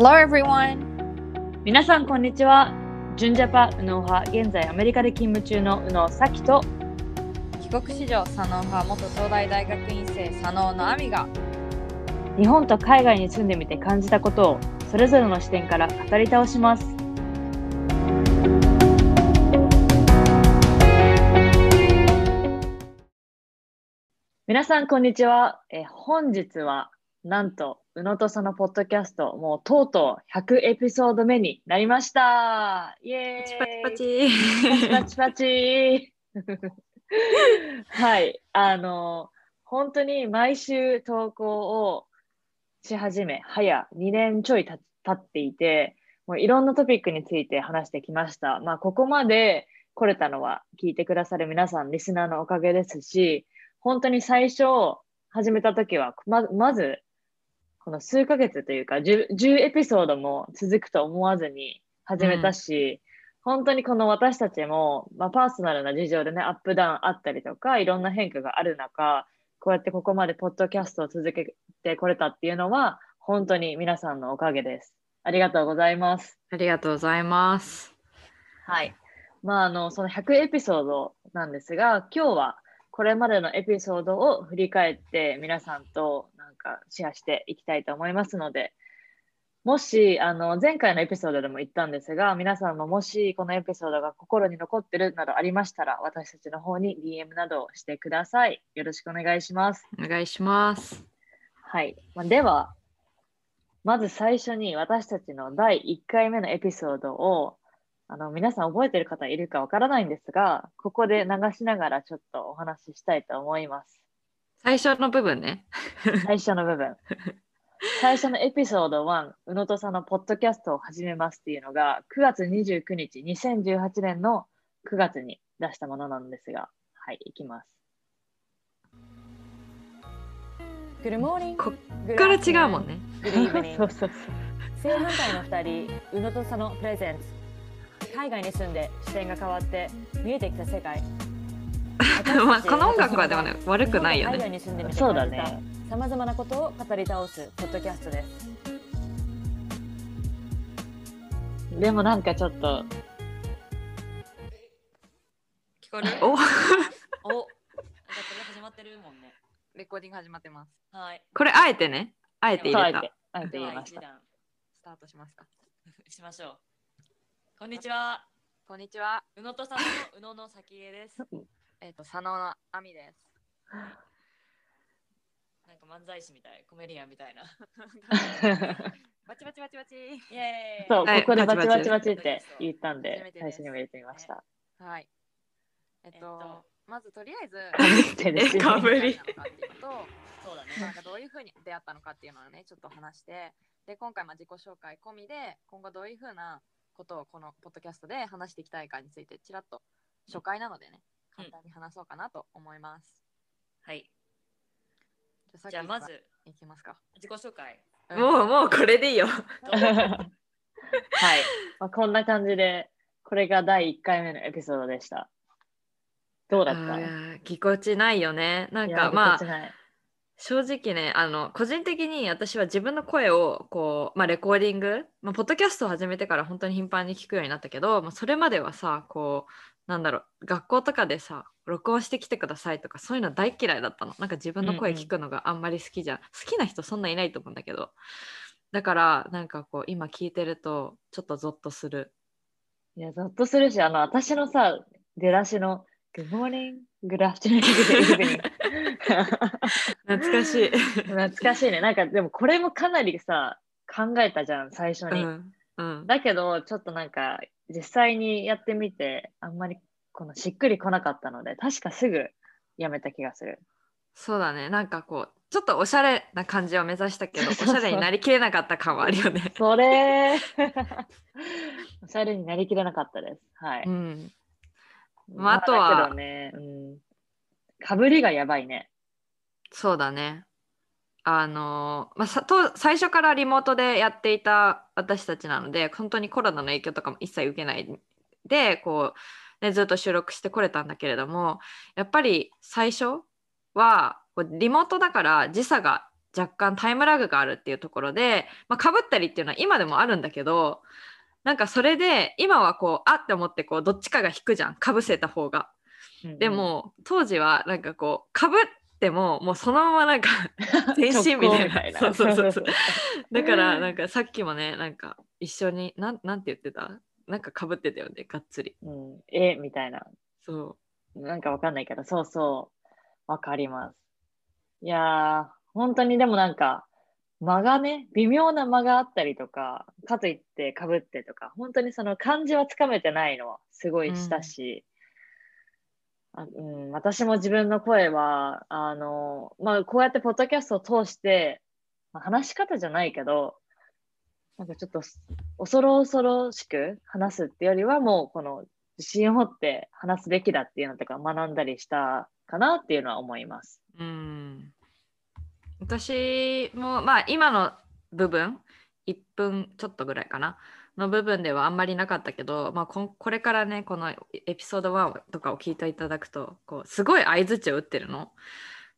Hello everyone! 皆さんこんにちは。純ジャパ右脳派、現在アメリカで勤務中の右脳咲と帰国子女左脳派元東大大学院生左脳の亜美が日本と海外に住んでみて感じたことをそれぞれの視点から語り倒します。皆さんこんにちは。え本日はなんと宇野とそのポッドキャストもうとうとう100エピソード目になりました。イエーイパチパチパチ。パチ。はい、あの、本当に毎週投稿をし始め、早2年ちょいた経っていて、もういろんなトピックについて話してきました。まあ、ここまで来れたのは聞いてくださる皆さん、リスナーのおかげですし、本当に最初始めた時は、ままず、この数ヶ月というか10、10エピソードも続くと思わずに始めたし、本当にこの私たちも、まあ、パーソナルな事情でね、アップダウンあったりとか、いろんな変化がある中、こうやってここまでポッドキャストを続けてこれたっていうのは、本当に皆さんのおかげです。ありがとうございます。ありがとうございます。はい。まあ、あの、その100エピソードなんですが、今日はこれまでのエピソードを振り返って皆さんとなんかシェアしていきたいと思いますので、もし、あの、前回のエピソードでも言ったんですが、皆さんももしこのエピソードが心に残ってるなどありましたら、私たちの方に DM などをしてください。よろしくお願いします。お願いします。はい。まあ、では、まず最初に私たちの第1回目のエピソードを、あの、皆さん覚えてる方いるかわからないんですが、ここで流しながらちょっとお話ししたいと思います。最初の部分ね。最初の部分。最初のエピソード1、宇野とさんのポッドキャストを始めますっていうのが、9月29日、2018年の9月に出したものなんですが、はい、いきます。Good morning. こっから違うもんね。Good そう.そうそう。正反対の二人、宇野と佐野プレゼンツ。海外に住んで視点が変わって見えてきた世界。まあこの音楽はでもね悪くないよね海外に住んでみてそうだねさまざまなことを語り倒すポッドキャストです。でもなんかちょっと、聞こえる？おおなんかこれ始まってるもんね。レコーディング始まってます。はい。これあえてね。あえて入れたあえて。、言いました。一段スタートしますか。しましょう。こんにちは。こんにちは。宇野とさんの宇野の先江です。えっ、と佐野のあみです。なんか漫才師みたい、コメディアンみたいな。バチバチバチバチ。イエーイ。そう、はい。ここでバチババチバチチバチって言ったん初でめ、てです。最初にも入れてみました。はい。えっと、えっと。まずとりあえずかぶってるし。えかぶりそうだね。なんかどういうふうに出会ったのかっていうのをねちょっと話してで今回まあ自己紹介込みで今後どういうふうなことをこのポッドキャストで話していきたいかについてちらっと初回なのでねうん簡単に話そうかなと思います。はい。じゃじゃあまずいきますか。自己紹介。もうもうこれでいいよ。はい。まあ、こんな感じで、これが第1回目のエピソードでした。どうだった？あーぎこちないよね。なんいやかまあぎこちない正直ねあの個人的に私は自分の声をこう、まあ、レコーディング、まあ、ポッドキャストを始めてから本当に頻繁に聞くようになったけど、まあ、それまではさこうなんだろう学校とかでさ録音してきてくださいとかそういうの大嫌いだったの。なんか自分の声聞くのがあんまり好きじゃん、好きな人そんないないと思うんだけど。だからなんかこう今聞いてるとちょっとゾッとする。いや、ゾッとするし、あの、私のさ、出だしの、Good morning, good afternoon, good evening 懐かしい、懐かしいね。なんか、でもこれもかなりさ、考えたじゃん、最初に。うんうん、だけど、ちょっとなんか、実際にやってみて、あんまりこのしっくりこなかったので、確かすぐやめた気がする。そうだねなんかこうちょっとおしゃれな感じを目指したけどおしゃれになりきれなかった感はあるよね。それ おしゃれになりきれなかったです。はい。うん、まああとはね、うん。かぶりがやばいね。そうだね。あのまあ、さと最初からリモートでやっていた私たちなので本当にコロナの影響とかも一切受けないでこう、ね、ずっと収録してこれたんだけれどもやっぱり最初はこうリモートだから時差が若干タイムラグがあるっていうところで、まあ、かぶったりっていうのは今でもあるんだけどなんかそれで今はこうあって思ってこうどっちかが引くじゃんかぶせた方が。でも当時はなんかこうかぶってももうそのままなんか 全身みたいな。そうそうそうそう。だからなんかさっきもねなんか一緒になんなんて言ってた？なんかかぶってたよねがっつり。うん、え？みたいな。そう。なんかわかんないけど、そうそう。わかります。いやー、本当にでもなんか、間がね、微妙な間があったりとか、かといってかぶってとか、本当にその漢字はつかめてないのはすごいしたし、あうん、私も自分の声は、あの、まあ、こうやってポッドキャストを通して、まあ話し方じゃないけど、なんかちょっと恐ろ恐ろしく話すってよりは、もうこの自信を持って話すべきだっていうのとか学んだりしたかなっていうのは思います。うん私もまあ今の部分1分ちょっとぐらいかなの部分ではあんまりなかったけど、まあ、ここれからねこのエピソード1とかを聞いていただくとこうすごい相づちを打ってるの。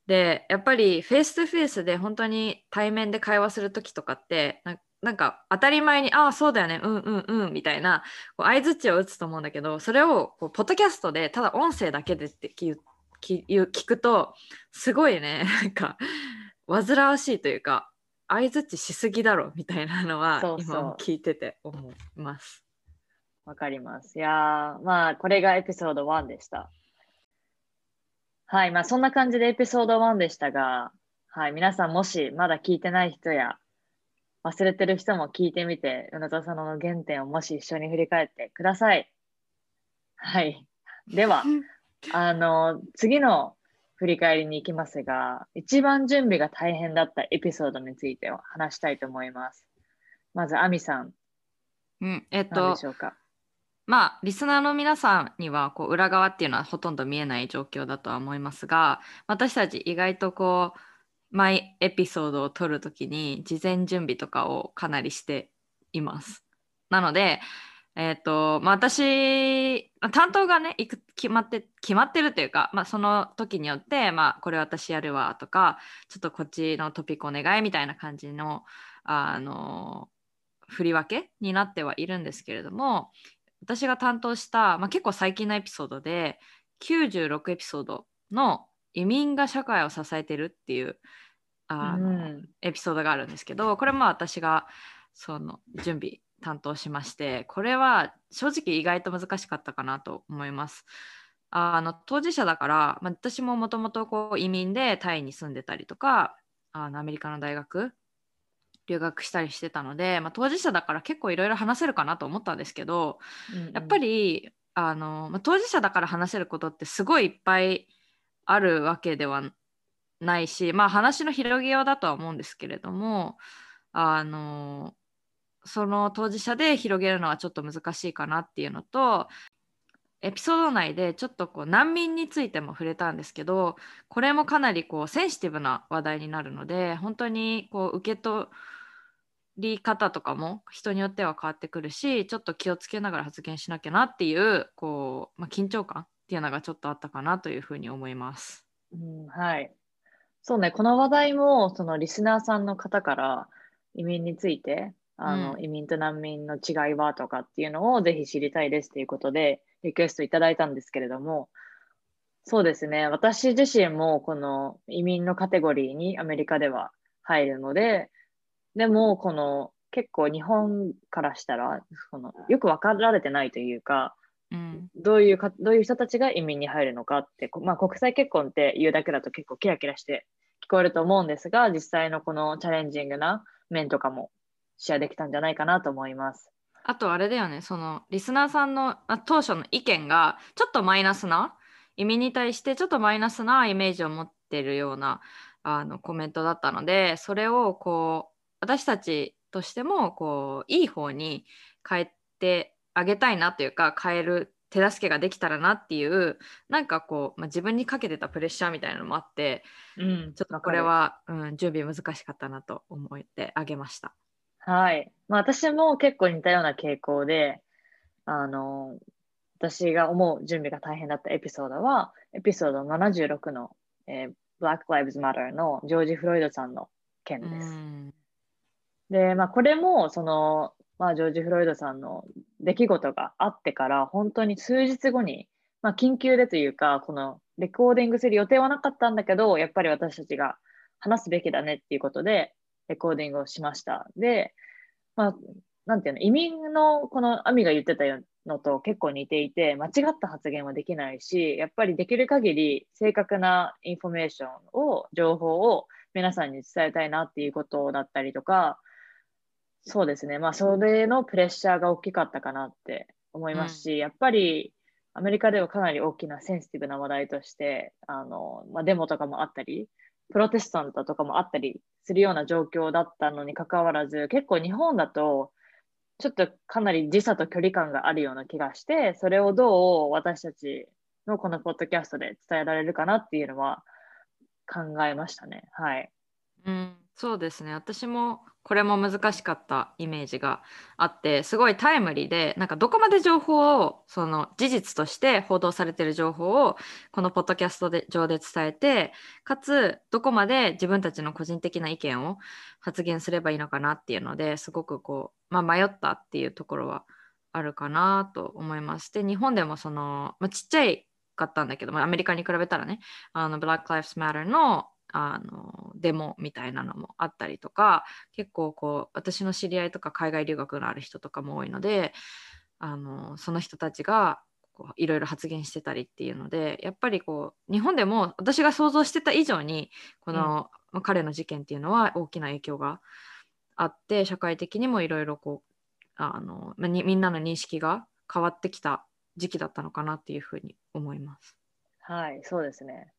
でやっぱりフェイス2フェイスで本当に対面で会話する時とかってなんか当たり前に「ああそうだよねうんうんうん」みたいな相づちを打つと思うんだけどそれをこうポッドキャストでただ音声だけでって聞聞聞くとすごいねなんか煩わしいというか相づちしすぎだろみたいなのはそうそう今も聞いてて思います。わかります。いやー、まあ、これがエピソード1でした。はい、まあ、そんな感じでエピソード1でしたが、はい、皆さんもしまだ聞いてない人や、忘れてる人も聞いてみて、宇野田さんの原点をもし一緒に振り返ってください。はい。では、あの、次の振り返りに行きますが、一番準備が大変だったエピソードについて話したいと思います。まず、アミさん、うん、えっと何でしょうか？まあリスナーの皆さんにはこう裏側っていうのはほとんど見えない状況だとは思いますが私たち意外とこう毎エピソードを撮るときに事前準備とかをかなりしています。なので、えっとまあ、私まあ担当がねいく決まって決まってるというか、まあ、その時によって、まあ、これ私やるわとかちょっとこっちのトピックお願いみたいな感じのあの振り分けになってはいるんですけれども私が担当した、まあ、結構最近のエピソードで96エピソードの移民が社会を支えてるっていうあの、うん。エピソードがあるんですけどこれも私がその準備担当しましてこれは正直意外と難しかったかなと思います。あの当事者だから、まあ、私ももともと移民でタイに住んでたりとかあのアメリカの大学留学したりしてたので、まあ、当事者だから結構いろいろ話せるかなと思ったんですけどやっぱり、りあの、まあ、当事者だから話せることってすごいいっぱいあるわけではないし、まあ、話の広げようだとは思うんですけれどもあのその当事者で広げるのはちょっと難しいかなっていうのとエピソード内でちょっとこう難民についても触れたんですけどこれもかなりこうセンシティブな話題になるので本当にこう受け取り方とかも人によっては変わってくるしちょっと気をつけながら発言しなきゃなっていうこう、まあ、緊張感っていうのがちょっとあったかなというふうに思います。うん、はい。そうね、この話題も、そのリスナーさんの方から移民について、あの、うん。移民と難民の違いはとかっていうのをぜひ知りたいですということで、リクエストいただいたんですけれども、そうですね、私自身もこの移民のカテゴリーにアメリカでは入るので、でも、この結構日本からしたら、このよく分かられてないというか、うん。どういうか、どういう人たちが移民に入るのかって、こまあ、国際結婚って言うだけだと結構キラキラして聞こえると思うんですが、実際のこのチャレンジングな面とかもシェアできたんじゃないかなと思います。あとあれだよねそのリスナーさんの、まあ、当初の意見がちょっとマイナスな移民に対してちょっとマイナスなイメージを持ってるようなあのコメントだったのでそれをこう私たちとしてもこういい方に変えてあげたいなというか変える手助けができたらなっていうなんかこう、まあ、自分にかけてたプレッシャーみたいなのもあってうんちょっとこれは、うん、準備難しかったなと思ってあげました。はい。まあ、私も結構似たような傾向で、あの、私が思う準備が大変だったエピソードは、エピソード76の、えー Black Lives Matter のジョージ・フロイドさんの件です。うんで、まあ、これも、その、まあ、ジョージ・フロイドさんの出来事があってから、本当に数日後に、まあ、緊急でというか、このレコーディングする予定はなかったんだけど、やっぱり私たちが話すべきだねっていうことで、レコーディングをしました。で、まあ、なんていうの、移民のこのアミが言ってたのと結構似ていて、間違った発言はできないし、やっぱりできる限り正確なインフォメーションを、情報を皆さんに伝えたいなっていうことだったりとか、そうですね、まあ、それのプレッシャーが大きかったかなって思いますし、やっぱりアメリカではかなり大きなセンシティブな話題として、あのまあ、デモとかもあったり、プロテスタントとかもあったりするような状況だったのにかかわらず、結構日本だと、ちょっとかなり時差と距離感があるような気がして、それをどう私たちのこのポッドキャストで伝えられるかなっていうのは考えましたね。はい。うん、そうですね私もこれも難しかったイメージがあってすごいタイムリーでなんかどこまで情報をその事実として報道されてる情報をこのポッドキャストで上で伝えてかつどこまで自分たちの個人的な意見を発言すればいいのかなっていうのですごくこう、まあ、迷ったっていうところはあるかなと思います。で日本でもその、まあ、ちっちゃいかったんだけど、まあ、アメリカに比べたらねあの Black Lives Matter のあのデモみたいなのもあったりとか結構こう私の知り合いとか海外留学のある人とかも多いのであのその人たちがいろいろ発言してたりっていうのでやっぱりこう日本でも私が想像してた以上にこの、まあ彼の事件っていうのは大きな影響があって社会的にもいろいろこうあの、まあにみんなの認識が変わってきた時期だったのかなっていうふうに思います。はい、そうですね。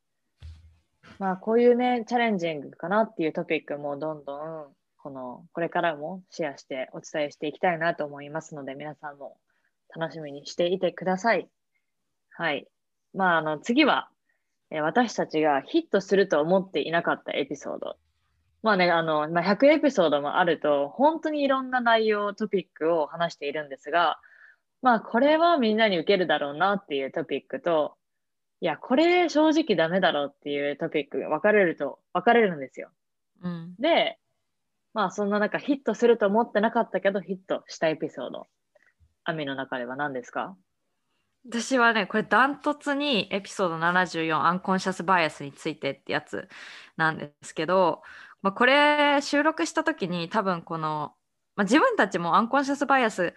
まあ、こういうね、チャレンジングかなっていうトピックもどんどん、この、これからもシェアしてお伝えしていきたいなと思いますので、皆さんも楽しみにしていてください。はい。まあ、あの、次は、え私たちがヒットすると思っていなかったエピソード。まあね、あの、まあ、100エピソードもあると、本当にいろんな内容、トピックを話しているんですが、まあ、これはみんなに受けるだろうなっていうトピックと、いや、これ正直ダメだろうっていうトピックが分かれると、分かれるんですよ。うんで、まあそんな中ヒットすると思ってなかったけどヒットしたエピソード。アミの中では何ですか？私はねこれダントツにエピソード74アンコンシャスバイアスについてってやつなんですけど、まあ、これ収録した時に多分この、まあ、自分たちもアンコンシャスバイアス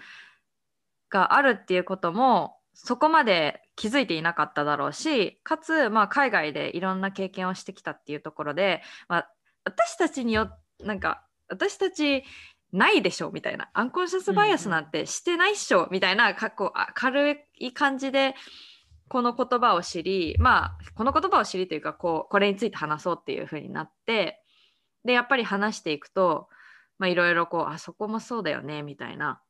があるっていうこともそこまで気づいていなかっただろうしかつ、まあ、海外でいろんな経験をしてきたっていうところで、まあ、私たちによなんか私たちないでしょみたいなアンコンシャスバイアスなんてしてないっしょみたいなかこ軽い感じでこの言葉を知りまあこの言葉を知りというかこうこれについて話そうっていう風になってでやっぱり話していくとまあいろいろこうあそこもそうだよねみたいな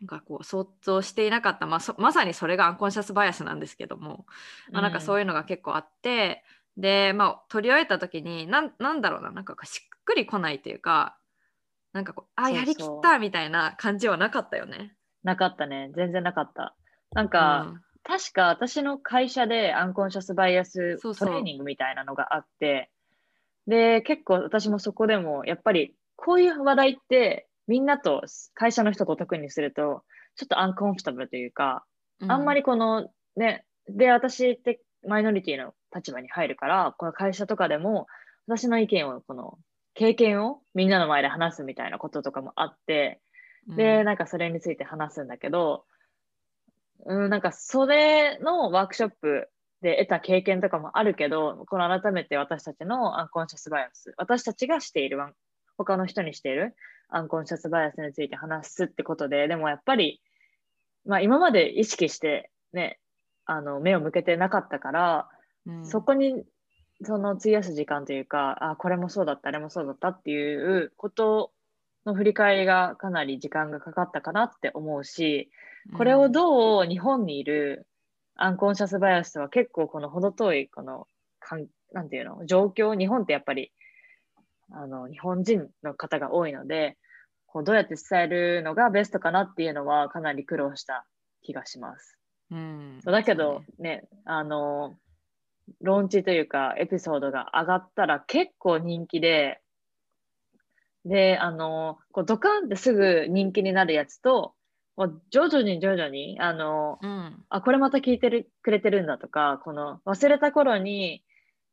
なんかこう想像していなかった、まあ、そまさにそれがアンコンシャスバイアスなんですけども、まあ、なんかそういいうのが結構あって、でまあ取り終えた時になんなんだろうな。なんかしっくりこないというかなんかこうあやりきったみたいな感じはなかったよね。なかったね。全然なかった。なんか、うん。確か私の会社でアンコンシャスバイアストレーニングみたいなのがあって、で、結構私もそこでも、やっぱりこういう話題ってみんなと会社の人と特にすると、ちょっとアンコンフォタブルというか、あんまりこのね、で、私ってマイノリティの立場に入るから、この会社とかでも、私の意見を、この経験をみんなの前で話すみたいなこととかもあって、うん。で、なんかそれについて話すんだけど、うん、なんかそれのワークショップで得た経験とかもあるけど、この改めて私たちのアンコンシャスバイアス、私たちがしている他の人にしているアンコンシャスバイアスについて話すってことで、でもやっぱり、まあ今まで意識してね、あの目を向けてなかったから、うん。そこにその費やす時間というか、あ、これもそうだった、あれもそうだったっていうことの振り返りがかなり時間がかかったかなって思うし、これをどう日本にいるアンコンシャスバイアスとは結構この程遠いこのかんなんていうの状況日本ってやっぱりあの日本人の方が多いのでこうどうやって伝えるのがベストかなっていうのはかなり苦労した気がします。うんそうだけどそうねあのローンチというかエピソードが上がったら結構人気でで、あの、こうドカンってすぐ人気になるやつと、徐々に徐々に、あの、うんあ、これまた聞いてるくれてるんだとか、この忘れた頃に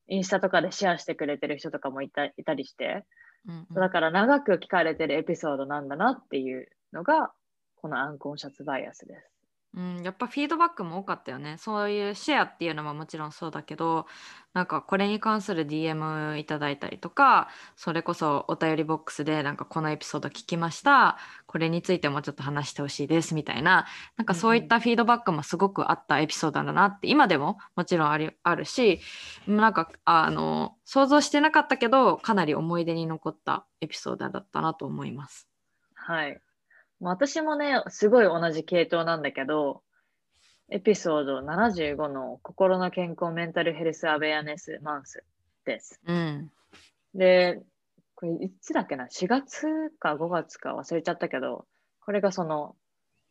インスタとかでシェアしてくれてる人とかもいたいたりして、うんうんだから長く聞かれてるエピソードなんだなっていうのが、このアンコンシャツバイアスです。うん、やっぱフィードバックも多かったよね。そういうシェアっていうのももちろんそうだけど、なんかこれに関する DM いただいたりとか、それこそお便りボックスでなんかこのエピソード聞きました、これについてもちょっと話してほしいですみたいな、なんかそういったフィードバックもすごくあったエピソードだなって、今でももちろんありあるし、なんかあの想像してなかったけど、かなり思い出に残ったエピソードだったなと思います。はい。私もね、すごい同じ系統なんだけど、エピソード75の心の健康メンタルヘルスアウェアネスマンスです。うん。で、これいつだっけな ?4 月か5月か忘れちゃったけど、これがその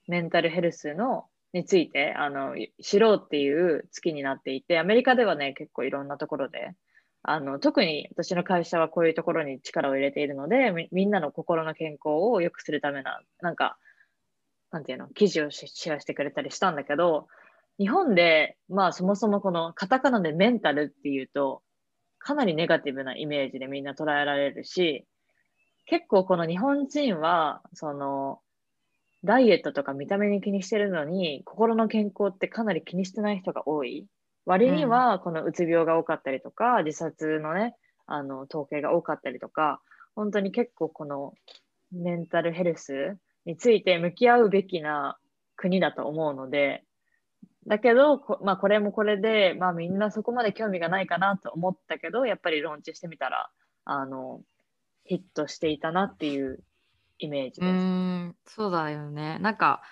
メンタルヘルスのについてあの知ろうっていう月になっていて、アメリカではね、結構いろんなところで、あの特に私の会社はこういうところに力を入れているので、みんなの心の健康を良くするためな、なんか、なんていうの、記事をシェアしてくれたりしたんだけど、日本で、まあそもそもこのカタカナでメンタルっていうと、かなりネガティブなイメージでみんな捉えられるし、結構この日本人は、その、ダイエットとか見た目に気にしてるのに、心の健康ってかなり気にしてない人が多い。割には、このうつ病が多かったりとか、自殺のね、あの、統計が多かったりとか、本当に結構このメンタルヘルスについて向き合うべきな国だと思うので、だけど、こまあ、これもこれで、まあ、みんなそこまで興味がないかなと思ったけど、やっぱりローンチしてみたら、あの、ヒットしていたなっていうイメージです。ん、そうだよね。なんか、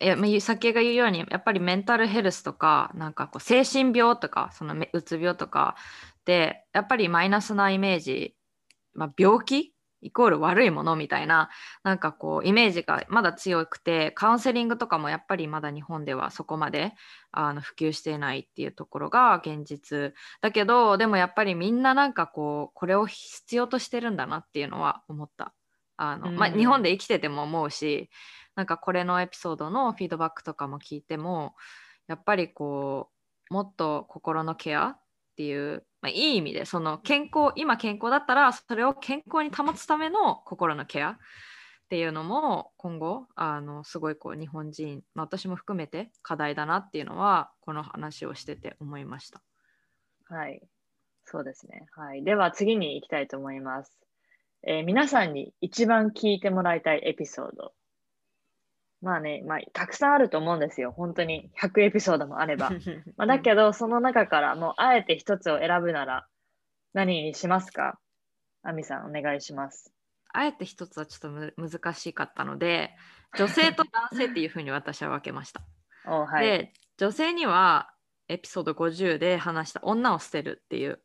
え、まあ、先が言うように、やっぱりメンタルヘルスとか、なんかこう精神病とか、そのうつ病とかで、やっぱりマイナスなイメージ、まあ、病気？イコール悪いものみたいな、なんかこう、イメージがまだ強くて、カウンセリングとかもやっぱりまだ日本ではそこまであの普及していないっていうところが現実。だけど、でもやっぱりみんななんかこう、これを必要としてるんだなっていうのは思った。あのまあ、うん日本で生きてても思うしなんかこれのエピソードのフィードバックとかも聞いてもやっぱりこうもっと心のケアっていう、まあ、いい意味でその健康今健康だったらそれを健康に保つための心のケアっていうのも今後あのすごいこう日本人、まあ、私も含めて課題だなっていうのはこの話をしてて思いました。はい。そうですね。はい。では次に行きたいと思います。えー皆さんに一番聞いてもらいたいエピソード。まあね、まあ、たくさんあると思うんですよ。本当に100エピソードもあれば。まあ、だけど、その中からもうあえて一つを選ぶなら何にしますか？アミさん、お願いします。あえて一つはちょっとむ難しかったので女性と男性っていうふうに私は分けました。おはい。で女性にはエピソード50で話した「女を捨てる」っていう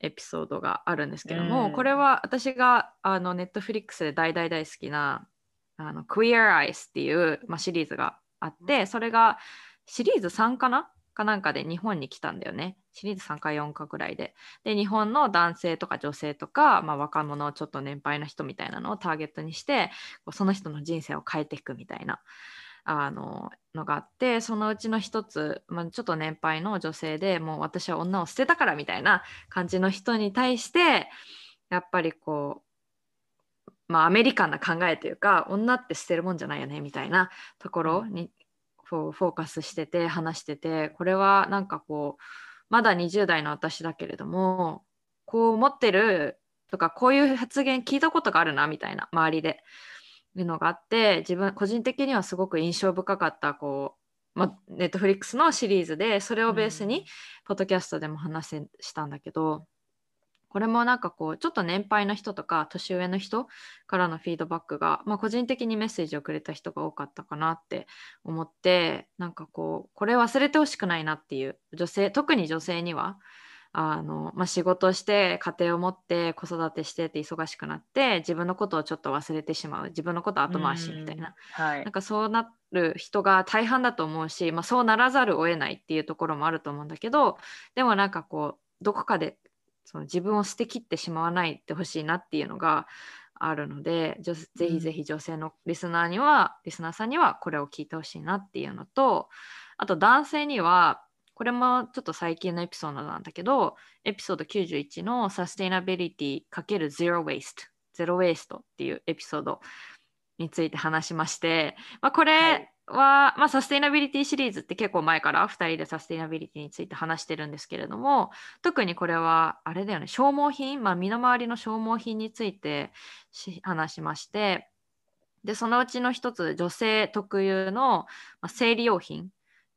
エピソードがあるんですけども、うんこれは私があのネットフリックスで大大大好きな「あの Queer Eyes」っていう、まあ、シリーズがあってそれがシリーズ3かな？かなんかで日本に来たんだよね。シリーズ3か4かぐらいで。で、日本の男性とか女性とか、まあ、若者、ちょっと年配の人みたいなのをターゲットにして、その人の人生を変えていくみたいなあののがあってそのうちの一つ、まあ、ちょっと年配の女性でもう私は女を捨てたからみたいな感じの人に対してやっぱりこうまあアメリカンな考えというか女って捨てるもんじゃないよねみたいなところにフォーカスしてて話しててこれはなんかこうまだ20代の私だけれどもこう思ってるとかこういう発言聞いたことがあるなみたいな周りで。いうのがあって自分個人的にはすごく印象深かったこう、まあ、ネットフリックスのシリーズでそれをベースうにポッドキャストでも話せしたんだけどこれもなんかこうちょっと年配の人とか年上の人からのフィードバックが、まあ、個人的にメッセージをくれた人が多かったかなって思ってなんかこうこれ忘れてほしくないなっていう女性特に女性にはあの、まあ、仕事をして家庭を持って子育てしてって忙しくなって自分のことをちょっと忘れてしまう。自分のこと後回しみたいな。はい。なん。かそうなる人が大半だと思うし、まあ、そうならざるを得ないっていうところもあると思うんだけどでもなんかこうどこかでその自分を捨てきってしまわないでほしいなっていうのがあるので、ぜひぜひ女性のリスナーには、リスナーさんにはこれを聞いてほしいなっていうのと、あと男性には、これもちょっと最近のエピソードなんだけど、エピソード91のサステイナビリティ×ゼロウェイスト、ゼロウェイストっていうエピソードについて話しまして、まあ、これは、まあ、サステイナビリティシリーズって結構前から2人でサステイナビリティについて話してるんですけれども、特にこれはあれだよね、消耗品、まあ、身の回りの消耗品についてし話しまして、で、そのうちの一つ、女性特有の、まあ、生理用品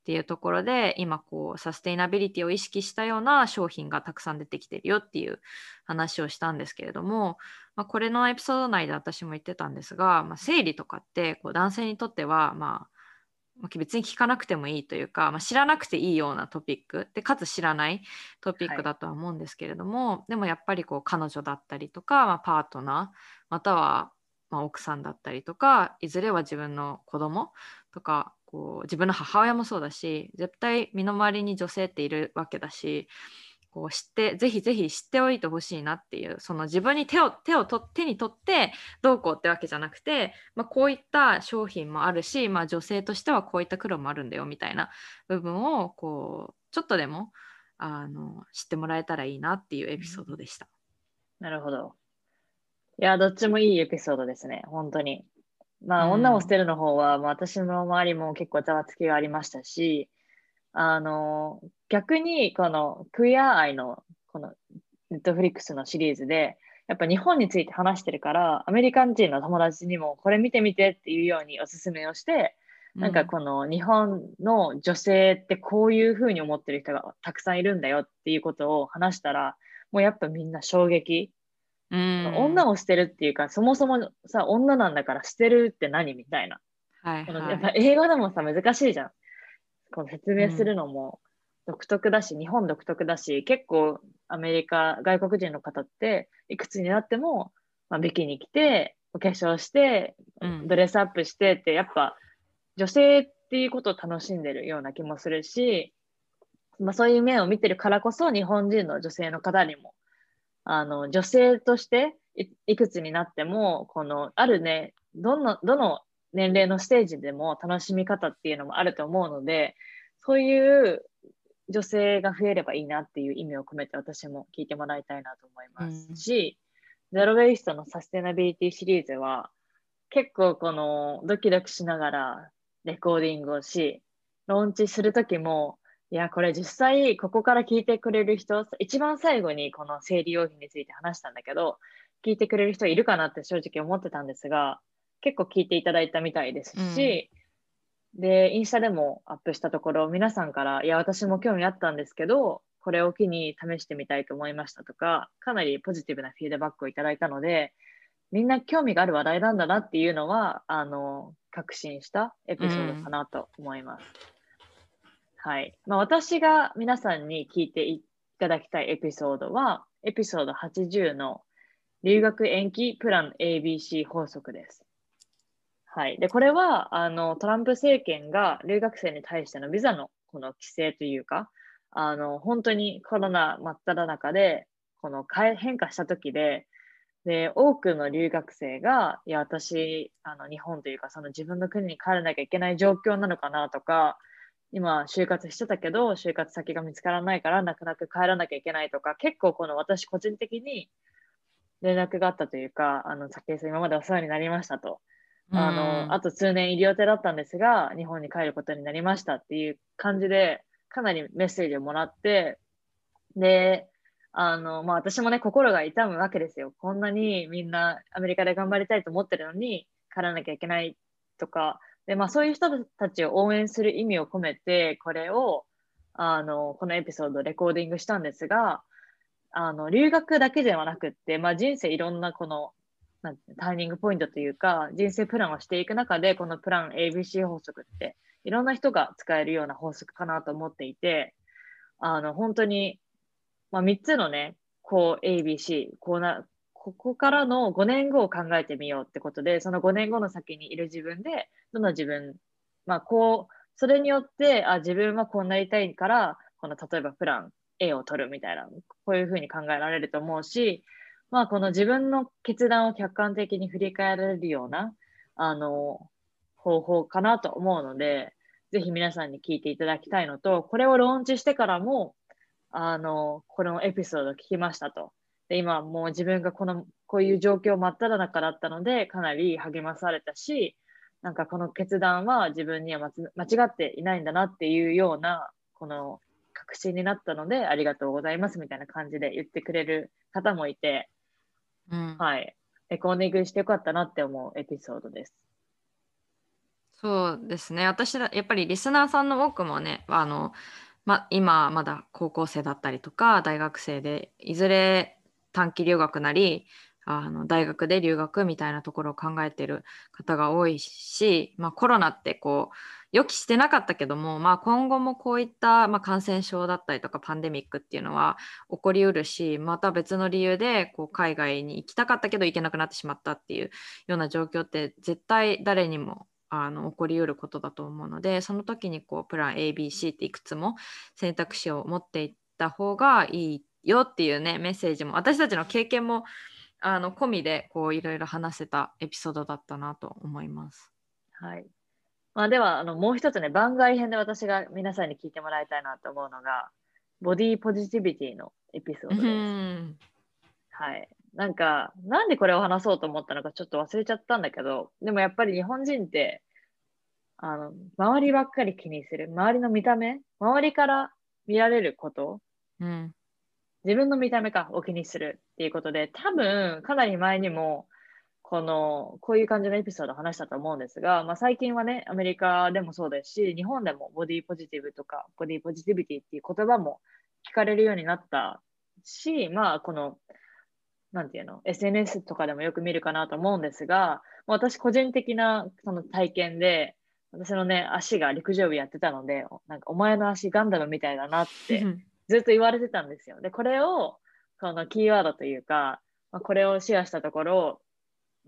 っていうところで今こうサステイナビリティを意識したような商品がたくさん出てきてるよっていう話をしたんですけれども、まあ、これのエピソード内で私も言ってたんですが、まあ、生理とかってこう男性にとってはまあまあ別に聞かなくてもいいというか、まあ、知らなくていいようなトピックでかつ知らないトピックだとは思うんですけれども、でもやっぱりこう彼女だったりとか、まあ、パートナーまたはまあ奥さんだったりとかいずれは自分の子供とかこう自分の母親もそうだし絶対身の回りに女性っているわけだしこう知ってぜひぜひ知っておいてほしいなっていうその自分に手を手をと手に取ってどうこうってわけじゃなくて、まあ、こういった商品もあるし、まあ、女性としてはこういった苦労もあるんだよみたいな部分をこうちょっとでもあの知ってもらえたらいいなっていうエピソードでした。なるほど。いや、どっちもいいエピソードですね、本当に。まあ、うん女を捨てるの方は、まあ、私の周りも結構ざわつきがありましたし、あの、逆に、このクイア愛の、このネットフリックスのシリーズで、やっぱ日本について話してるから、アメリカ人の友達にもこれ見てみてっていうようにおすすめをして、なんかこの日本の女性ってこういうふうに思ってる人がたくさんいるんだよっていうことを話したら、もうやっぱみんな衝撃。うん、女を捨てるっていうか、そもそもさ、女なんだから捨てるって何みたいな。はいはいやっぱ英語でもさ、難しいじゃん。この説明するのも独特だし、日本独特だし、結構アメリカ、外国人の方って、いくつになっても、まあ、ビキニ着て、お化粧して、うんドレスアップしてって、やっぱ女性っていうことを楽しんでるような気もするし、まあ、そういう面を見てるからこそ、日本人の女性の方にも、あの女性としていくつになっても、このあるね、どのどの年齢のステージでも楽しみ方っていうのもあると思うので、そういう女性が増えればいいなっていう意味を込めて私も聞いてもらいたいなと思いますし、ゼロ・ウェイストのサステナビリティシリーズは結構このドキドキしながらレコーディングをし、ローンチするときも、いや、これ実際ここから聞いてくれる人、一番最後にこの生理用品について話したんだけど、聞いてくれる人いるかなって正直思ってたんですが、結構聞いていただいたみたいですし、で、インスタでもアップしたところ、皆さんから、いや、私も興味あったんですけど、これを機に試してみたいと思いましたとか、かなりポジティブなフィードバックをいただいたので、みんな興味がある話題なんだなっていうのは、あの、確信したエピソードかなと思います。はい。まあ、私が皆さんに聞いていただきたいエピソードは、エピソード80の留学延期プラン ABC 法則です。はい。で、これは、あの、トランプ政権が留学生に対してのビザのこの規制というか、あの、本当にコロナ真っ只中で、この変え変化した時で、で、多くの留学生が、いや、私、あの、日本というか、その自分の国に帰らなきゃいけない状況なのかなとか、今、就活してたけど、就活先が見つからないから、なくなく帰らなきゃいけないとか、結構この私個人的に連絡があったというか、あの、先生今までお世話になりましたと。あの、あと数年医療手だったんですが、日本に帰ることになりましたっていう感じで、かなりメッセージをもらって、で、あの、まあ私もね、心が痛むわけですよ。こんなにみんなアメリカで頑張りたいと思ってるのに、帰らなきゃいけないとか、で、まあそういう人たちを応援する意味を込めて、これを、あの、このエピソードレコーディングしたんですが、あの、留学だけではなくって、まあ人生いろんなこの、なんてターニングポイントというか、人生プランをしていく中で、このプラン ABC 法則って、いろんな人が使えるような法則かなと思っていて、あの、本当に、まあ、3つのね、こう ABC、こうな、ここからの5年後を考えてみようってことで、その5年後の先にいる自分で、どの自分、まあ、こう、それによって、あ、自分はこうなりたいから、この例えばプラン A を取るみたいな、こういうふうに考えられると思うし、まあ、この自分の決断を客観的に振り返られるような、あの、方法かなと思うので、ぜひ皆さんに聞いていただきたいのと、これをローンチしてからも、あの、このエピソード聞きましたと。で、今もう自分がこの、こういう状況真っ只中だったので、かなり励まされたし、なんかこの決断は自分には間違っていないんだなっていうような、この確信になったので、ありがとうございますみたいな感じで言ってくれる方もいて、うんはい。レコーディングしてよかったなって思うエピソードです。そうですね私だやっぱりリスナーさんの多くもねあの、ま、今まだ高校生だったりとか大学生でいずれ短期留学なりあの大学で留学みたいなところを考えてる方が多いし、まあ、コロナってこう予期してなかったけども、まあ、今後もこういった、まあ、感染症だったりとかパンデミックっていうのは起こりうるしまた別の理由でこう海外に行きたかったけど行けなくなってしまったっていうような状況って絶対誰にもあの起こりうることだと思うのでその時にこうプラン ABC っていくつも選択肢を持っていった方がいいよっていうねメッセージも私たちの経験もあの込みでこういろいろ話せたエピソードだったなと思います。はい。まあ、では、あの、もう一つね、番外編で私が皆さんに聞いてもらいたいなと思うのが、ボディポジティビティのエピソードうです。んはい。なんか、なんでこれを話そうと思ったのかちょっと忘れちゃったんだけど、でもやっぱり日本人って、あの、周りばっかり気にする。周りの見た目周りから見られることうん自分の見た目かを気にするっていうことで、多分、かなり前にも、この、こういう感じのエピソードを話したと思うんですが、まあ、最近はね、アメリカでもそうですし、日本でもボディポジティブとか、ボディポジティビティっていう言葉も聞かれるようになったし、まあ、この、なんていうの、SNS とかでもよく見るかなと思うんですが、私個人的なその体験で、私のね、足が陸上部やってたので、なんかお前の足ガンダムみたいだなってずっと言われてたんですよ。で、これを、このキーワードというか、まあ、これをシェアしたところ、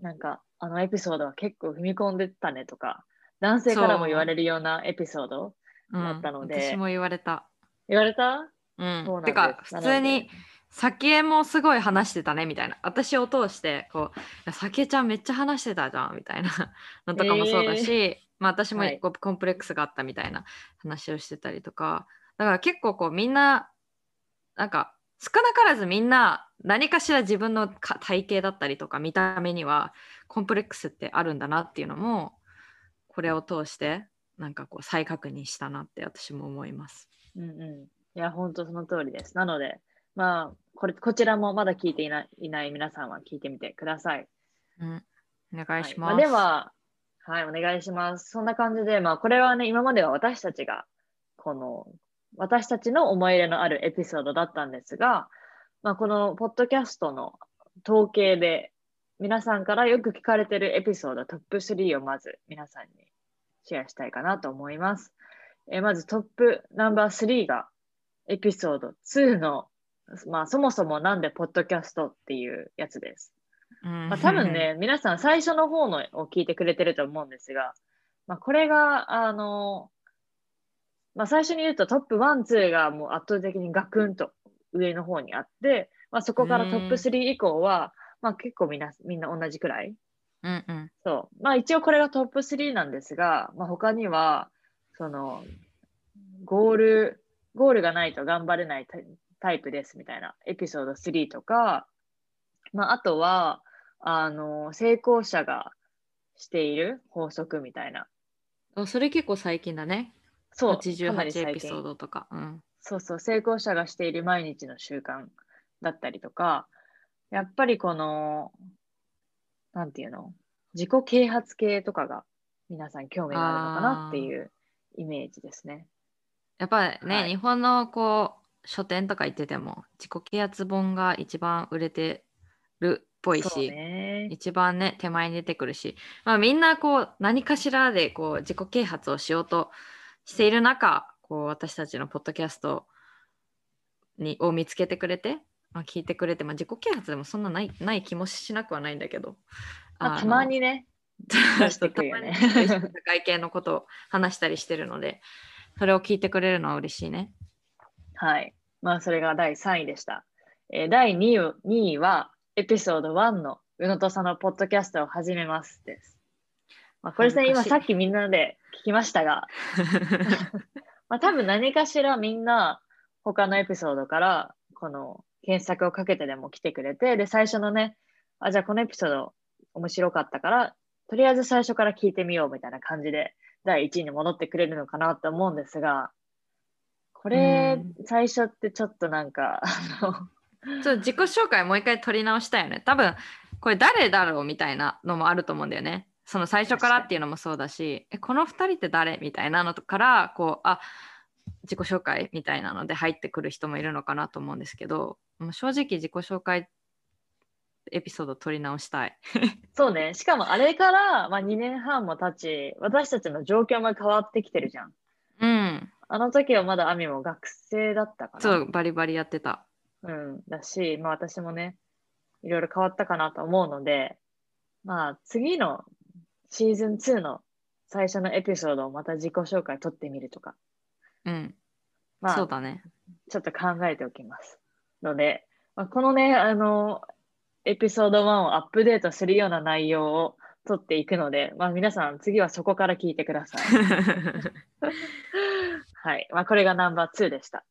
なんか、あのエピソードは結構踏み込んでたねとか、男性からも言われるようなエピソードう。ん。だったので。私も言われた。言われた？うん。そうなんてか普通に先江もすごい話してたねみたいな。私を通してこういや先江ちゃんめっちゃ話してたじゃんみたいな。のとかもそうだし、まあ、私もコンプレックスがあったみたいな話をしてたりとか。だから結構こうみんななんか少なからずみんな何かしら自分のか体型だったりとか見た目にはコンプレックスってあるんだなっていうのもこれを通してなんかこう再確認したなって私も思います。うんうん。いや、本当その通りです。なので、まあ、これ、こちらもまだ聞いていないいない皆さんは聞いてみてください。うん、お願はいします。あでは、はい、お願いします。そんな感じで、まあ、これはね、今までは私たちが、この、私たちの思い入れのあるエピソードだったんですが、まあ、このポッドキャストの統計で、皆さんからよく聞かれてるエピソードトップ3をまず皆さんにシェアしたいかなと思います。えーまずトップナンバー3がエピソード2の、まあ、そもそもなんでポッドキャストっていうやつです。うんまあ、多分ね、皆さん最初の方のを聞いてくれてると思うんですが、まあ、これが、あの、まあ、最初に言うとトップ1、2がもう圧倒的にガクンと上の方にあって、まあ、そこからトップ3以降は、まあ、結構みんなみんな同じくらい。うんうんそう。まあ一応これがトップ3なんですが、まあ、他には、その、ゴール、ゴールがないと頑張れないタイプですみたいなエピソード3とか、まああとは、あの、成功者がしている法則みたいな。あそれ結構最近だね。そう、かなり88エ。ピソードとか。うん。そうそう、成功者がしている毎日の習慣だったりとか、やっぱりこの、なんていうの？自己啓発系とかが皆さん興味があるのかなっていうイメージですね。やっぱりね、はい日本のこう書店とか行ってても自己啓発本が一番売れてるっぽいし、ね。一番ね手前に出てくるし、まあ、みんなこう何かしらでこう自己啓発をしようとしている中こう私たちのポッドキャストにを見つけてくれて、まあ、聞いてくれて、まあ、自己啓発でもそんなないない気もしなくはないんだけど、まあ、のたまにね、たまに社会系のことを話したりしてるのでそれを聞いてくれるのは嬉しいね。はい。まあ、それが第3位でした。えー第2位 ,2 位は、エピソード1の宇野とさのポッドキャストを始めますです。まあ、これですね、今さっきみんなで聞きましたが、まあ、多分何かしらみんな他のエピソードからこの検索をかけてでも来てくれて、で、最初のね、あ、じゃあこのエピソード面白かったから、とりあえず最初から聞いてみようみたいな感じで第1位に戻ってくれるのかなと思うんですが、これ、最初ってちょっとなんか、あの、ちょっと自己紹介もう一回取り直したいよね。多分これ誰だろうみたいなのもあると思うんだよね。その最初からっていうのもそうだし、えこの2人って誰みたいなのから、こう、あ自己紹介みたいなので入ってくる人もいるのかなと思うんですけど、正直自己紹介エピソード取り直したい。そうね。しかもあれから、まあ、2年半も経ち、私たちの状況も変わってきてるじゃん。うん。あの時はまだアミも学生だったかな。そう、バリバリやってた。うん。だし、まあ私もね、いろいろ変わったかなと思うので、まあ次のシーズン2の最初のエピソードをまた自己紹介取ってみるとか、うん。まあそうだね。ちょっと考えておきます。ので、まあ、このね、あの、エピソード1をアップデートするような内容を取っていくので、まあ皆さん次はそこから聞いてください。はい。まあ、これがナンバー2でした。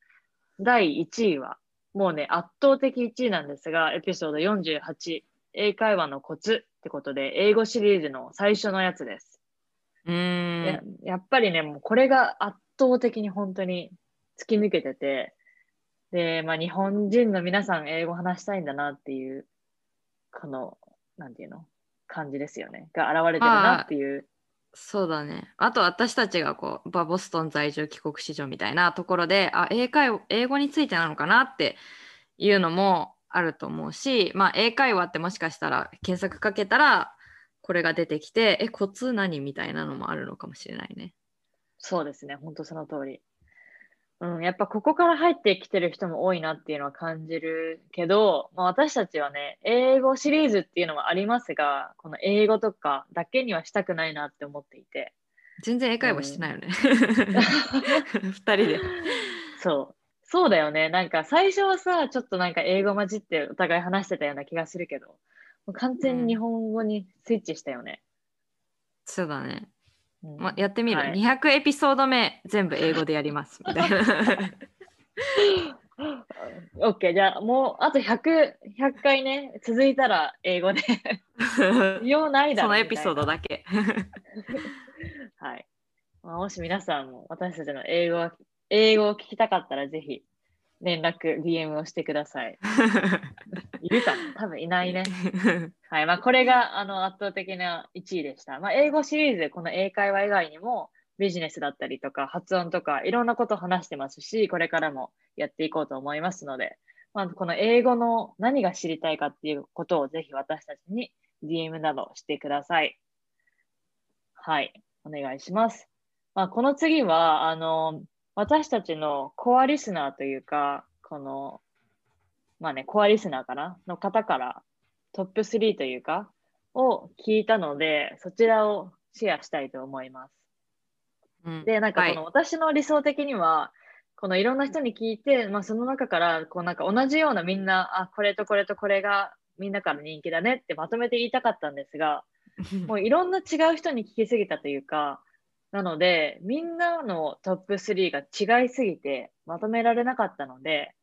第1位は、もうね、圧倒的1位なんですが、エピソード48、英会話のコツってことで、英語シリーズの最初のやつです。うーやん。やっぱりね、もうこれが圧倒的に本当に突き抜けてて、で、まあ、日本人の皆さん英語話したいんだなっていう、この、なんていうの？感じですよね。が現れてるなっていう。そうだね。あと私たちがこうバボストン在住帰国子女みたいなところであ英会話英語についてなのかなっていうのもあると思うし、まあ、英会話ってもしかしたら検索かけたらこれが出てきてえコツ何みたいなのもあるのかもしれないね。そうですね、本当その通り。うん、やっぱここから入ってきてる人も多いなっていうのは感じるけど、まあ、私たちはね、英語シリーズっていうのもありますが、この英語とかだけにはしたくないなって思っていて。全然英会話してないよね。二人で。そう。そうだよね。なんか最初はさ、ちょっとなんか英語混じってお互い話してたような気がするけど、もう完全に日本語にスイッチしたよね。そうだね。うんまあ、やってみる、はい200エピソード目全部英語でやりますみたいな。OK、じゃあもうあと100、100回ね、続いたら英語で。ようないだろそのエピソードだけ。はい。まあ、もし皆さんも私たちの英語は英語を聞きたかったらぜひ連絡、DM をしてください。いるかな多分いないね。はい。まあ、これがあの圧倒的な1位でした。まあ、英語シリーズでこの英会話以外にもビジネスだったりとか発音とかいろんなことを話してますし、これからもやっていこうと思いますので、まあ、この英語の何が知りたいかっていうことをぜひ私たちに DM などしてください。はい。お願いします。まあ、この次は、あの、私たちのコアリスナーというか、この、まあね、コアリスナーかな？の方からトップ3というか、を聞いたので、そちらをシェアしたいと思います。うん。で、なんかはい。この私の理想的には、このいろんな人に聞いて、まあ、その中からこうなんか同じようなみんな、あ、これとこれとこれがみんなから人気だねってまとめて言いたかったんですが、もういろんな違う人に聞きすぎたというか、なので、みんなのトップ3が違いすぎてまとめられなかったので、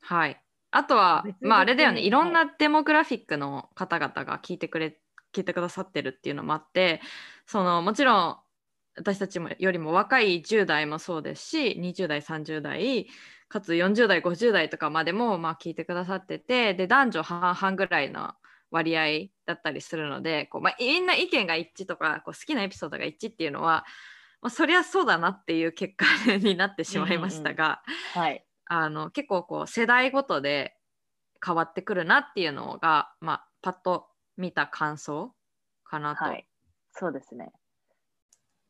はい。あとはまああれだよね、にいろんなデモグラフィックの方々が聞いてくれ、聞いてくださってるっていうのもあって、そのもちろん私たちもよりも若い10代もそうですし、20代、30代、かつ40代、50代とかまでもまあ聞いてくださってて、で、男女半々ぐらいの割合だったりするので、こうまあ、みんな意見が一致とかこう好きなエピソードが一致っていうのは、まあ、そりゃそうだなっていう結果になってしまいましたが、はい。あの結構こう世代ごとで変わってくるなっていうのが、まあ、パッと見た感想かなと。はい。そうですね。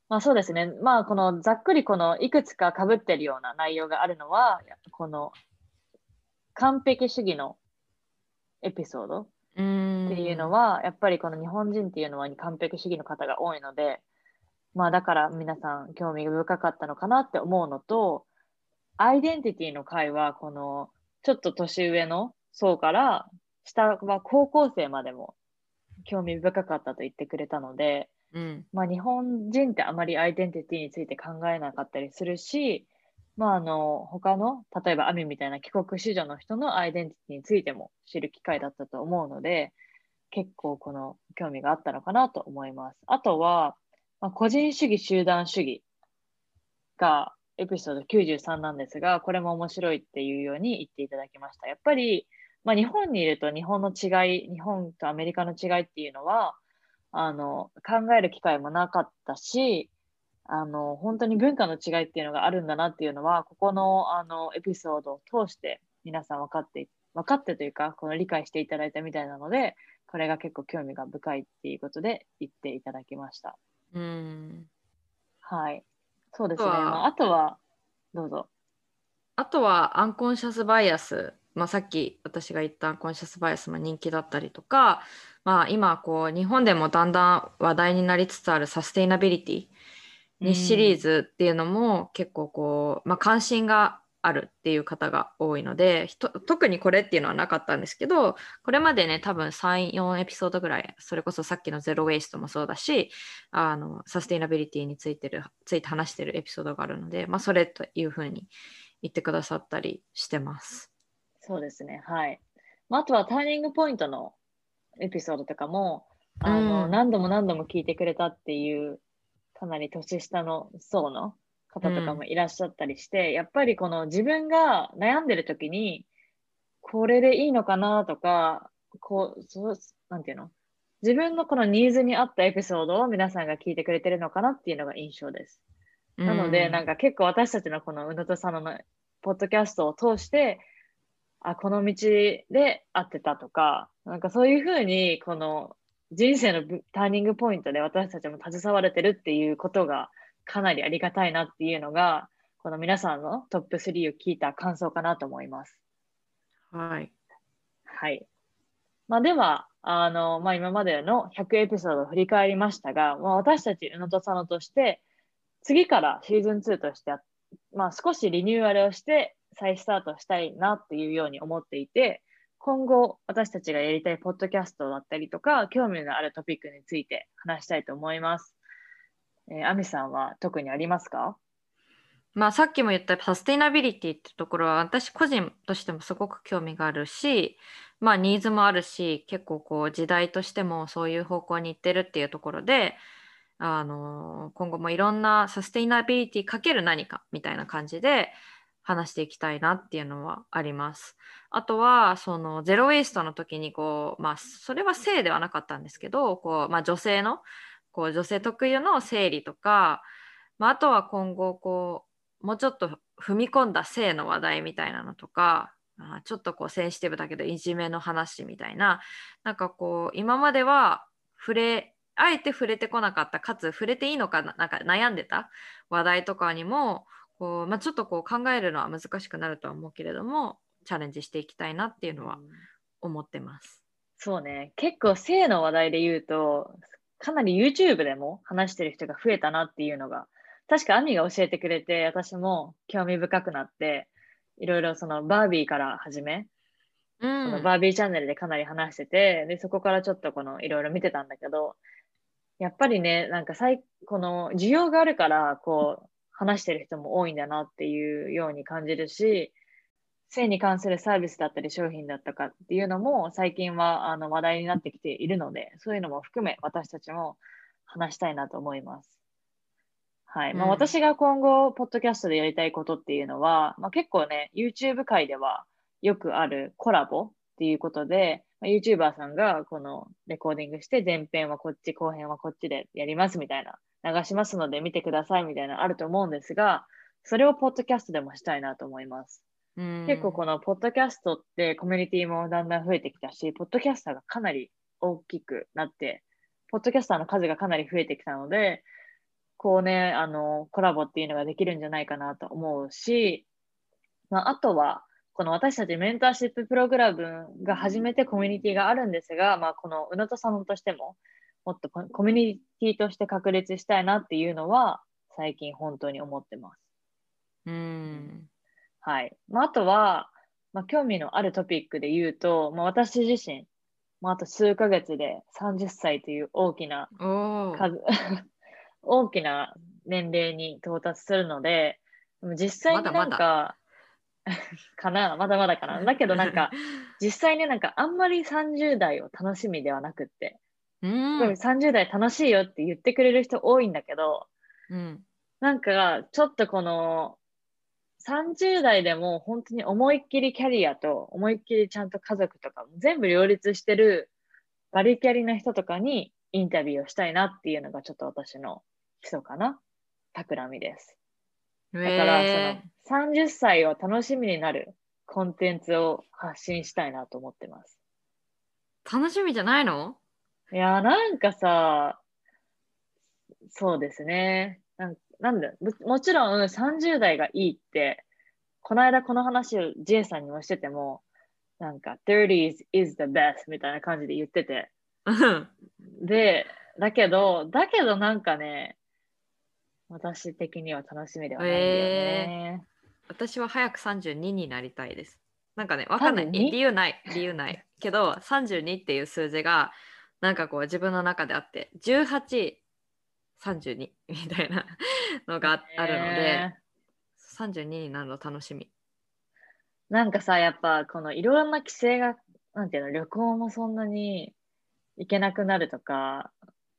まあそうですね。まあこのざっくりこのいくつか被ってるような内容があるのは、この完璧主義のエピソードっていうのは、やっぱりこの日本人っていうのは完璧主義の方が多いので、まあだから皆さん興味深かったのかなって思うのと、アイデンティティの回は、このちょっと年上の層から下は高校生までも興味深かったと言ってくれたので、うん。まあ、日本人ってあまりアイデンティティについて考えなかったりするし、まあ、あの他の例えばアミみたいな帰国子女の人のアイデンティティについても知る機会だったと思うので結構この興味があったのかなと思います。あとは、まあ、個人主義集団主義がエピソード93なんですがこれも面白いっていうように言っていただきました。やっぱり、まあ、日本にいると日本の違い日本とアメリカの違いっていうのはあの考える機会もなかったしあの本当に文化の違いっていうのがあるんだなっていうのはここのあのエピソードを通して皆さん分かって分かってというかこの理解していただいたみたいなのでこれが結構興味が深いっていうことで言っていただきました。うん。はい。そうですね。あとはまあ、あとはどうぞ。あとはアンコンシャスバイアス、まあ、さっき私が言ったアンコンシャスバイアスも人気だったりとか、まあ、今こう日本でもだんだん話題になりつつあるサステイナビリティにシリーズっていうのも結構こう、まあ、関心があるっていう方が多いので特にこれっていうのはなかったんですけどこれまでね多分34エピソードぐらいそれこそさっきのゼロ・ウェイストもそうだしあのサステイナビリティについてるついて話してるエピソードがあるので、まあ、それというふうに言ってくださったりしてます。そうですね。はい。まあ、あとはターニングポイントのエピソードとかも、あの、うん何度も何度も聞いてくれたっていう、かなり年下の層の方とかもいらっしゃったりして、やっぱりこの自分が悩んでる時に、これでいいのかなとか、こう、そう、なんていうの？自分のこのニーズに合ったエピソードを皆さんが聞いてくれてるのかなっていうのが印象です。なので、なんかか結構私たちのこの宇野とさんのポッドキャストを通して、あ、この道で合ってたとか、なんかそういうふうに、この人生のぶターニングポイントで私たちも携われてるっていうことがかなりありがたいなっていうのが、この皆さんのトップ3を聞いた感想かなと思います。はい。はい。まあ、では、あの、まあ、今までの100エピソードを振り返りましたが、まあ、私たち、宇野と佐野として、次からシーズン2として、まあ、少しリニューアルをして再スタートしたいなっていうように思っていて、今後私たちがやりたいポッドキャストだったりとか、興味のあるトピックについて話したいと思います。えー、アミさんは特にありますか？まあ、さっきも言ったサステイナビリティってところは私個人としてもすごく興味があるし、まあ、ニーズもあるし結構こう時代としてもそういう方向に行ってるっていうところで、あの今後もいろんなサステイナビリティかける何かみたいな感じで話していきたいなっていうのはあります。あとはそのゼロ・ウェイストの時にこう、まあ、それは性ではなかったんですけどこう、まあ、女性のこう女性特有の生理とか、まあ、あとは今後こうもうちょっと踏み込んだ性の話題みたいなのとかちょっとこうセンシティブだけどいじめの話みたいななんかこう今までは触れあえて触れてこなかったかつ触れていいのかななんか悩んでた話題とかにもこう、まあ、ちょっとこう考えるのは難しくなるとは思うけれどもチャレンジしていきたいなっていうのは思ってます。そうね。結構性の話題で言うと、かなり YouTube でも話してる人が増えたなっていうのが、確かアミが教えてくれて、私も興味深くなって、いろいろそのバービーから始め、うそのん、バービーチャンネルでかなり話してて、で、そこからちょっとこのいろいろ見てたんだけど、やっぱりね、なんか最、この需要があるから、こう、話してる人も多いんだなっていうように感じるし、性に関するサービスだったり商品だったかっていうのも最近はあの話題になってきているので、そういうのも含め私たちも話したいなと思います。はい。まあ、うん私が今後、ポッドキャストでやりたいことっていうのは、まあ、結構ね、YouTube 界ではよくあるコラボっていうことで、まあ、YouTuber さんがこのレコーディングして前編はこっち、後編はこっちでやりますみたいな、流しますので見てくださいみたいなのあると思うんですが、それをポッドキャストでもしたいなと思います。うん結構このポッドキャストってコミュニティもだんだん増えてきたし、ポッドキャスターがかなり大きくなって、ポッドキャスターの数がかなり増えてきたので、こうね、あの、コラボっていうのができるんじゃないかなと思うし、まあ、あとは、この私たちメンターシッププログラムが始めてコミュニティがあるんですが、まあ、この宇野と佐野としても、もっとココミュニティとして確立したいなっていうのは、最近本当に思ってます。うんはい。まあ、あとは、まあ、興味のあるトピックで言うと、まあ、私自身、まあ、あと数ヶ月で30歳という大きな数 大きな年齢に到達するので、でも実際になんか、かな、まだまだかな。だけどなんか、実際になんかあんまり30代を楽しみではなくって、うんすごい30代楽しいよって言ってくれる人多いんだけど、うんなんかちょっとこの30代でも本当に思いっきりキャリアと思いっきりちゃんと家族とかも全部両立してるバリキャリな人とかにインタビューをしたいなっていうのがちょっと私の基礎かな。企みです。だからへその30歳を楽しみになるコンテンツを発信したいなと思ってます。ー楽しみじゃないの？いやーなんかさ、そうですね。なんなんだももちろん30代がいいって、この間この話を J さんにもしてても、なんか 30s is the best みたいな感じで言ってて。うんで、だけど、だけどなんかね、私的には楽しみではないんだよね。私は早く32になりたいです。なんかね、わかんない。32理由ない。理由ない。けど、32っていう数字が、なんかこう自分の中であって、18、32みたいなのがああるので、ね32になるの楽しみ。なんかさ、やっぱこのいろんな規制が、なんていうの、旅行もそんなに行けなくなるとか、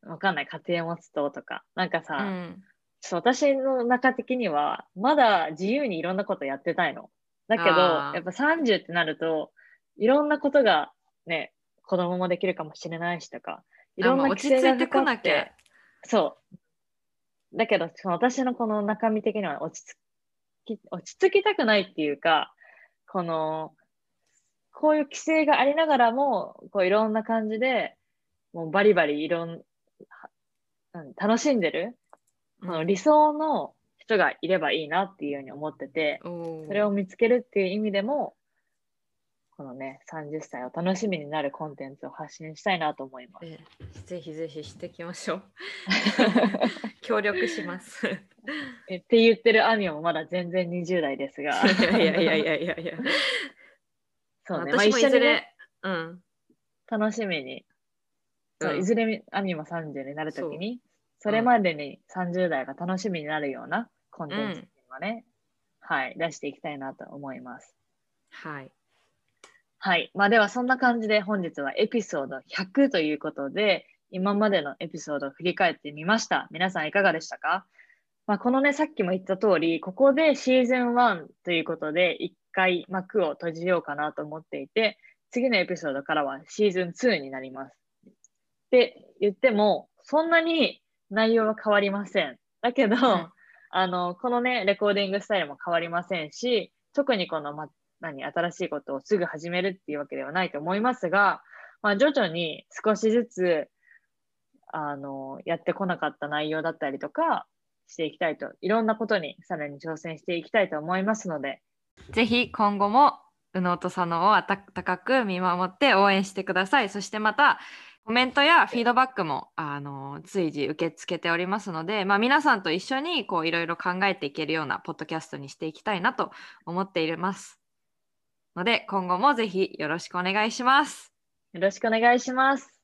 わかんない、家庭持つととか、なんかさ、うん。そう私の中的には、まだ自由にいろんなことやってたいの。だけど、やっぱ30ってなると、いろんなことがね、子供もできるかもしれないしとか、いろんな規制がかかって、そう。だけど、その私のこの中身的には落ち着き、落ち着きたくないっていうか、この、こういう規制がありながらも、こういろんな感じで、もうバリバリいろん、楽しんでるこの理想の人がいればいいなっていうように思ってて、それを見つけるっていう意味でも、このね、30歳を楽しみになるコンテンツを発信したいなと思います。ええぜひぜひしていきましょう。協力します。って言ってるアミもまだ全然20代ですが。やいやいやいやいやいや。そうね。まあ、私もいずれ、一緒にね、うん。楽しみに、そううんいずれみアミも30になるときに、そうんれまでに30代が楽しみになるようなコンテンツっていうのはね、はい、出していきたいなと思います。はい。はい。まあではそんな感じで本日はエピソード100ということで、今までのエピソードを振り返ってみました。皆さんいかがでしたか？まあ、このね、さっきも言った通り、ここでシーズン1ということで、一回幕を閉じようかなと思っていて、次のエピソードからはシーズン2になります。って言っても、そんなに内容は変わりません。だけど、んあの、このね、レコーディングスタイルも変わりませんし、特にこの、ま、何、新しいことをすぐ始めるっていうわけではないと思いますが、まあ、徐々に少しずつ、あの、やってこなかった内容だったりとか、していきたいと、いろんなことにさらに挑戦していきたいと思いますので、ぜひ今後も宇野と佐野を温かく見守って応援してください。そしてまたコメントやフィードバックもあの随時受け付けておりますので、まあ、皆さんと一緒にこういろいろ考えていけるようなポッドキャストにしていきたいなと思っています。ので今後もぜひよろしくお願いします。よろしくお願いします。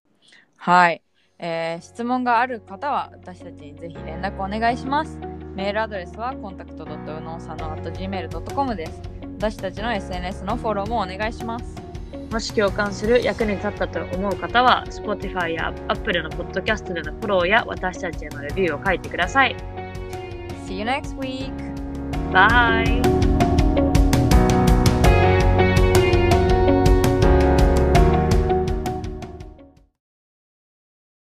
はい、えー質問がある方は私たちにぜひ連絡お願いします。メールアドレスはコンタクト o s a n o gmail.com です。私たちの SNS のフォローもお願いします。もし共感する役に立ったと思う方は、Spotify や Apple のポッドキャストでのフォローや私たちへのレビューを書いてください。See you next week! Bye!